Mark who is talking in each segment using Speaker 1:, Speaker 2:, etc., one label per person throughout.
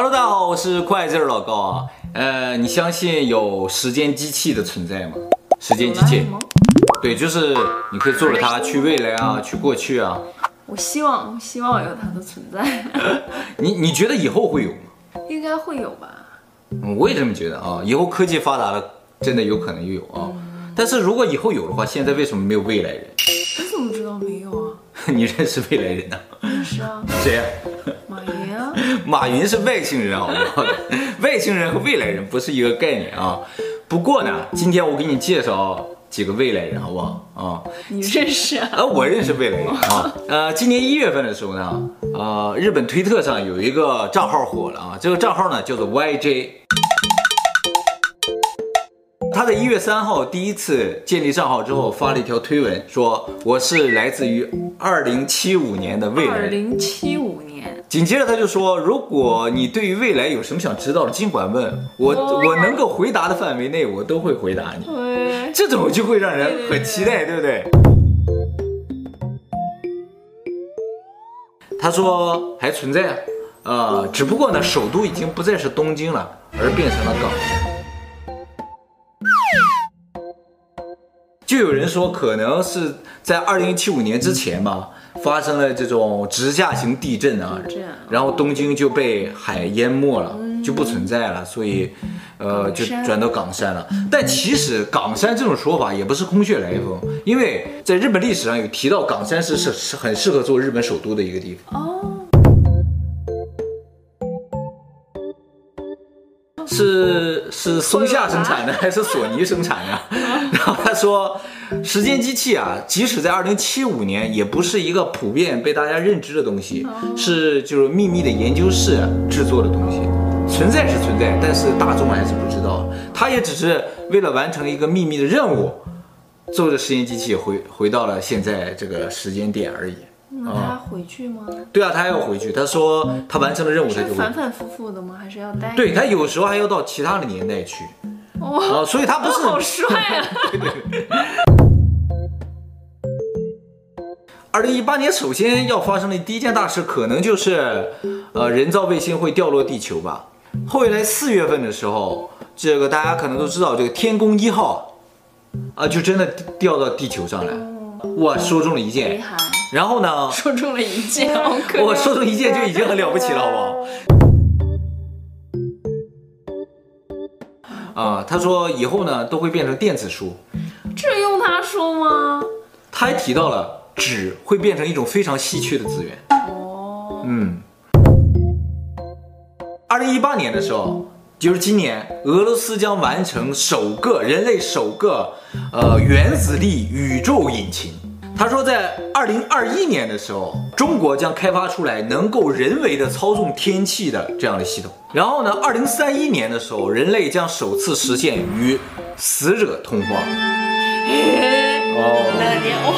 Speaker 1: Hello，大家好，我是快字老高啊。呃，你相信有时间机器的存在吗？时间机器，对，就是你可以坐着它去未来啊，去过去啊。
Speaker 2: 我希望，希望有它的存在。
Speaker 1: 你你觉得以后会有吗？
Speaker 2: 应该会有吧。
Speaker 1: 嗯，我也这么觉得啊。以后科技发达了，真的有可能有啊。但是如果以后有的话，现在为什么没有未来人？
Speaker 2: 你怎么知道没有啊？
Speaker 1: 你认识未来人呢？
Speaker 2: 认识啊。
Speaker 1: 谁呀？
Speaker 2: 啊。
Speaker 1: 马云是外星人，好不好？外星人和未来人不是一个概念啊。不过呢，今天我给你介绍几个未来人，好不好？啊，
Speaker 2: 你认识啊？
Speaker 1: 呃，我认识未来人啊。呃，今年一月份的时候呢，呃，日本推特上有一个账号火了啊，这个账号呢叫做 YJ。他在一月三号第一次建立账号之后，发了一条推文，说我是来自于二零七五年的未来人。
Speaker 2: 二零七五年。
Speaker 1: 紧接着他就说，如果你对于未来有什么想知道的，尽管问我，我能够回答的范围内，我都会回答你。这种就会让人很期待，对不对？他说还存在，呃，只不过呢，首都已经不再是东京了，而变成了港。就有人说，可能是在二零七五年之前吧，发生了这种直下型地震啊，然后东京就被海淹没了，就不存在了，所以，呃，就转到冈山了。但其实冈山这种说法也不是空穴来风，因为在日本历史上有提到冈山是是是很适合做日本首都的一个地方。哦。是是松下生产的还是索尼生产的？然后他说，时间机器啊，即使在二零七五年，也不是一个普遍被大家认知的东西，是就是秘密的研究室制作的东西，存在是存在，但是大众还是不知道。他也只是为了完成一个秘密的任务，坐着时间机器回回到了现在这个时间点而已。
Speaker 2: 那他回去吗？
Speaker 1: 对啊，他还要回去。他说他完成了任务，他就
Speaker 2: 反反复复的吗？还是要待？
Speaker 1: 对，他有时候还要到其他的年代去。哦，所以他不是
Speaker 2: 好帅啊！
Speaker 1: 对对对。二零一八年首先要发生的第一件大事，可能就是呃人造卫星会掉落地球吧。后来四月份的时候，这个大家可能都知道，这个天宫一号啊，就真的掉到地球上来。哇，说中了一件。然后呢？
Speaker 2: 说中了一件，
Speaker 1: 我说中一件就已经很了不起了，好不好？啊，他说以后呢都会变成电子书，
Speaker 2: 这用他说吗？
Speaker 1: 他还提到了纸会变成一种非常稀缺的资源。哦，嗯。二零一八年的时候，就是今年，俄罗斯将完成首个人类首个呃原子力宇宙引擎。他说，在二零二一年的时候，中国将开发出来能够人为的操纵天气的这样的系统。然后呢，二零三一年的时候，人类将首次实现与死者通话。
Speaker 2: 哦，那年我。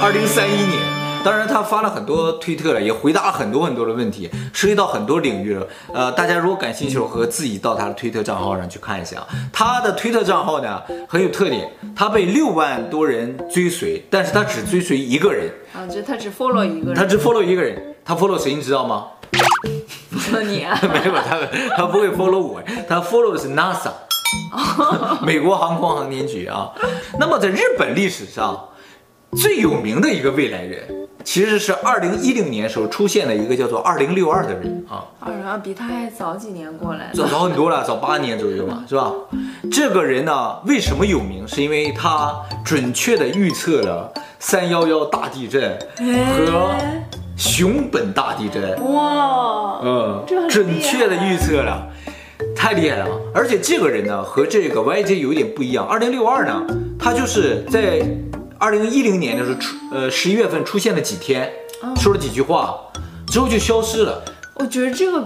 Speaker 1: 二零三一年。当然，他发了很多推特了，也回答了很多很多的问题，涉及到很多领域了。呃，大家如果感兴趣，和自己到他的推特账号上去看一下。他的推特账号呢很有特点，他被六万多人追随，但是他只追随一个人。
Speaker 2: 啊，就他只 follow 一个人。
Speaker 1: 他只 follow 一个人，他 follow 谁你知道吗
Speaker 2: ？follow 你啊？
Speaker 1: 没有，他他不会 follow 我，他 follow 的是 NASA，美国航空航天局啊。那么在日本历史上最有名的一个未来人。其实是二零一零年时候出现了一个叫做二零六二的人啊，
Speaker 2: 二零二比他还早几年过来，
Speaker 1: 早早很多了，早八年左右嘛，是吧？这个人呢，为什么有名？是因为他准确的预测了三幺幺大地震和熊本大地震。哇，嗯，准确的预测了，太厉害了。而且这个人呢，和这个 YJ 有点不一样。二零六二呢，他就是在。二零一零年的时候出，呃，十一月份出现了几天，说了几句话，之后就消失了。
Speaker 2: 我觉得这个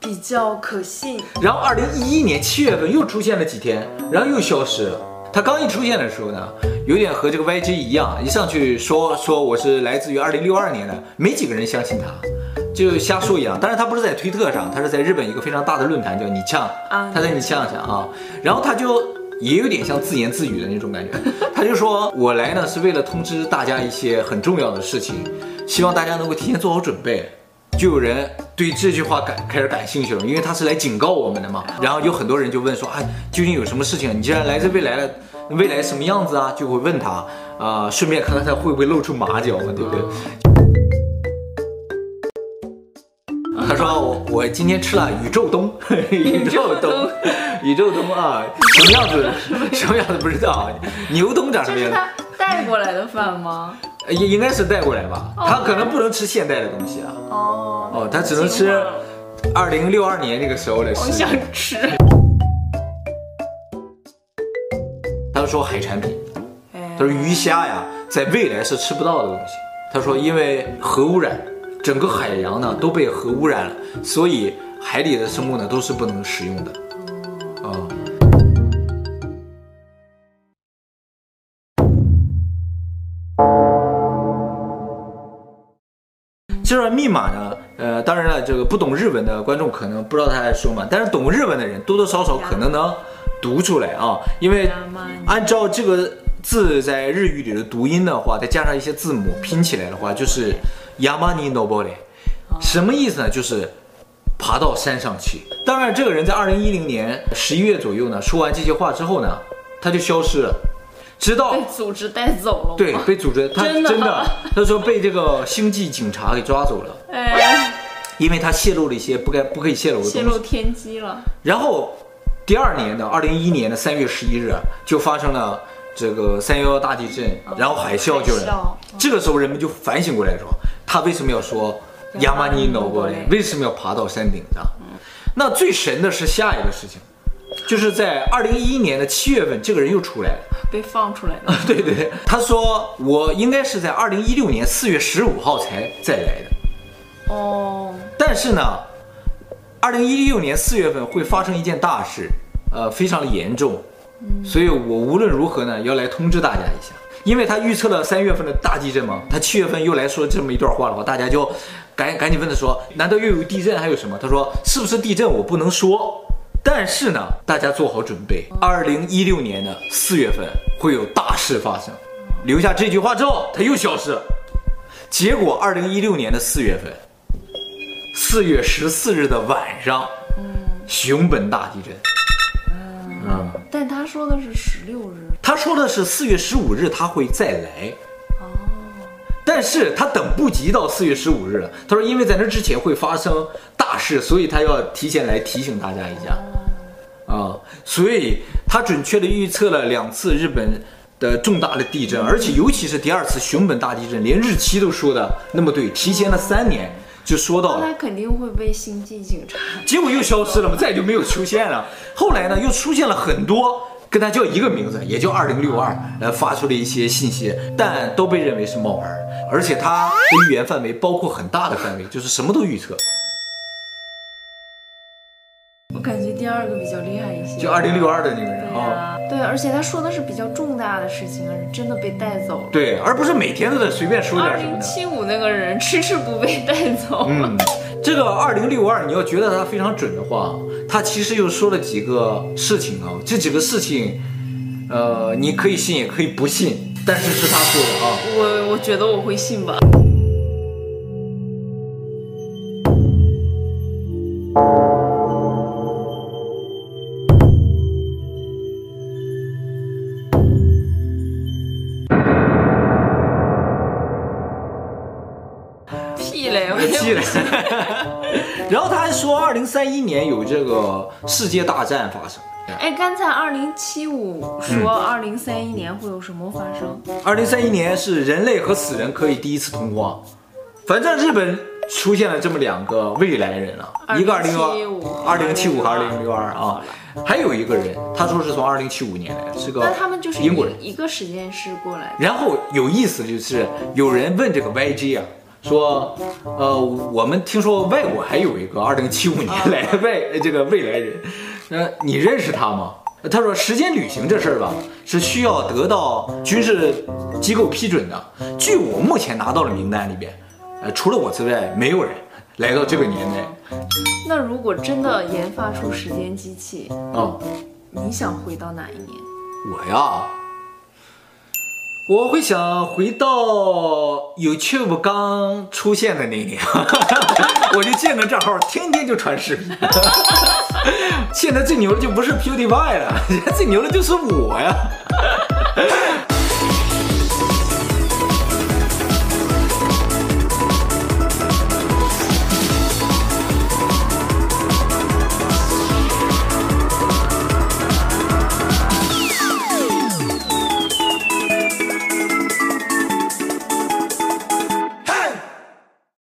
Speaker 2: 比较可信。
Speaker 1: 然后二零一一年七月份又出现了几天，然后又消失了。他刚一出现的时候呢，有点和这个 YG 一样，一上去说说我是来自于二零六二年的，没几个人相信他，就瞎说一样。但是他不是在推特上，他是在日本一个非常大的论坛叫你呛，
Speaker 2: 啊
Speaker 1: 他在你呛上啊，然后他就也有点像自言自语的那种感觉，他就说我来呢是为了通知大家一些很重要的事情，希望大家能够提前做好准备。就有人对这句话感开始感兴趣了，因为他是来警告我们的嘛。然后有很多人就问说，哎，究竟有什么事情？你既然来自未来了，未来什么样子啊？就会问他，啊、顺便看看他会不会露出马脚嘛，对不对？他说我我今天吃了宇宙冬，宇宙冬，宇宙冬啊，什么样子？什么样子不知道？牛冬长什么样子？
Speaker 2: 这是他带过来的饭吗？
Speaker 1: 应应该是带过来吧，他可能不能吃现代的东西啊。
Speaker 2: 哦
Speaker 1: 哦，他只能吃二零六二年那个时候的。
Speaker 2: 我想吃。
Speaker 1: 他说海产品，他说鱼虾呀，在未来是吃不到的东西。他说因为核污染，整个海洋呢都被核污染了，所以海里的生物呢都是不能食用的。啊。这段密码呢，呃，当然了，这个不懂日文的观众可能不知道他在说嘛，但是懂日文的人多多少少可能能读出来啊，因为按照这个字在日语里的读音的话，再加上一些字母拼起来的话，就是山に登れ，什么意思呢？就是爬到山上去。当然，这个人在二零一零年十一月左右呢，说完这些话之后呢，他就消失了。直到
Speaker 2: 被组织带走了，
Speaker 1: 对，被组织，他真的，他说被这个星际警察给抓走了，
Speaker 2: 哎，
Speaker 1: 因为他泄露了一些不该不可以泄露的东西，
Speaker 2: 泄露天机了。
Speaker 1: 然后第二年的二零一一年的三月十一日，就发生了这个三幺幺大地震，然后海啸就。这个时候人们就反省过来说，他为什么要说山に登れ？为什么要爬到山顶上？那最神的是下一个事情。就是在二零一一年的七月份，这个人又出来了，
Speaker 2: 被放出来了。
Speaker 1: 对对，他说我应该是在二零一六年四月十五号才再来的。
Speaker 2: 哦。
Speaker 1: 但是呢，二零一六年四月份会发生一件大事，呃，非常的严重。嗯。所以我无论如何呢，要来通知大家一下，因为他预测了三月份的大地震嘛，他七月份又来说这么一段话的话，大家就赶赶紧问他说，难道又有地震还有什么？他说是不是地震我不能说。但是呢，大家做好准备，二零一六年的四月份会有大事发生。留下这句话之后，他又消失了。结果二零一六年的四月份，四月十四日的晚上，熊本大地震。
Speaker 2: 嗯，但他说的是十六日，
Speaker 1: 他说的是四月十五日他会再来。哦，但是他等不及到四月十五日了。他说，因为在那之前会发生大事，所以他要提前来提醒大家一下。啊，所以他准确的预测了两次日本的重大的地震，而且尤其是第二次熊本大地震，连日期都说的那么对，提前了三年就说到了。
Speaker 2: 他肯定会被星际警察，
Speaker 1: 结果又消失了嘛，再也就没有出现了。后来呢，又出现了很多跟他叫一个名字，也叫二零六二，呃，发出了一些信息，但都被认为是冒牌，而且他的预言范围包括很大的范围，就是什么都预测。
Speaker 2: 我感觉第二个比较厉害一些，
Speaker 1: 就二零六二的那个人啊，
Speaker 2: 啊，对，而且他说的是比较重大的事情，而是真的被带走了，
Speaker 1: 对，而不是每天都在随便说点什么的。
Speaker 2: 二零七五那个人迟迟不被带走。
Speaker 1: 嗯，这个二零六二，你要觉得他非常准的话，他其实又说了几个事情啊，这几个事情，呃，你可以信也可以不信，但是是他说的啊。
Speaker 2: 我我觉得我会信吧。
Speaker 1: 三一年有这个世界大战发生。
Speaker 2: 哎，刚才二零七五说二零三一年会有什么发生？
Speaker 1: 二零三一年是人类和死人可以第一次通话。反正日本出现了这么两个未来人啊，一个二零二零七五和二零六二啊，还有一个人，他说是从二零七五年来的，是个
Speaker 2: 那他们就是
Speaker 1: 英国人，
Speaker 2: 一个时间是过来。
Speaker 1: 然后有意思就是有人问这个 YG 啊。说，呃，我们听说外国还有一个二零七五年来的外这个未来人，呃，你认识他吗？他说时间旅行这事儿吧，是需要得到军事机构批准的。据我目前拿到的名单里边，呃，除了我之外，没有人来到这个年代。
Speaker 2: 那如果真的研发出时间机器，
Speaker 1: 嗯，
Speaker 2: 你想回到哪一年？
Speaker 1: 我呀。我会想回到 YouTube 刚出现的那一年，我就建个账号，天天就传视频。现在最牛的就不是 PewDiePie 了，现在最牛的就是我呀。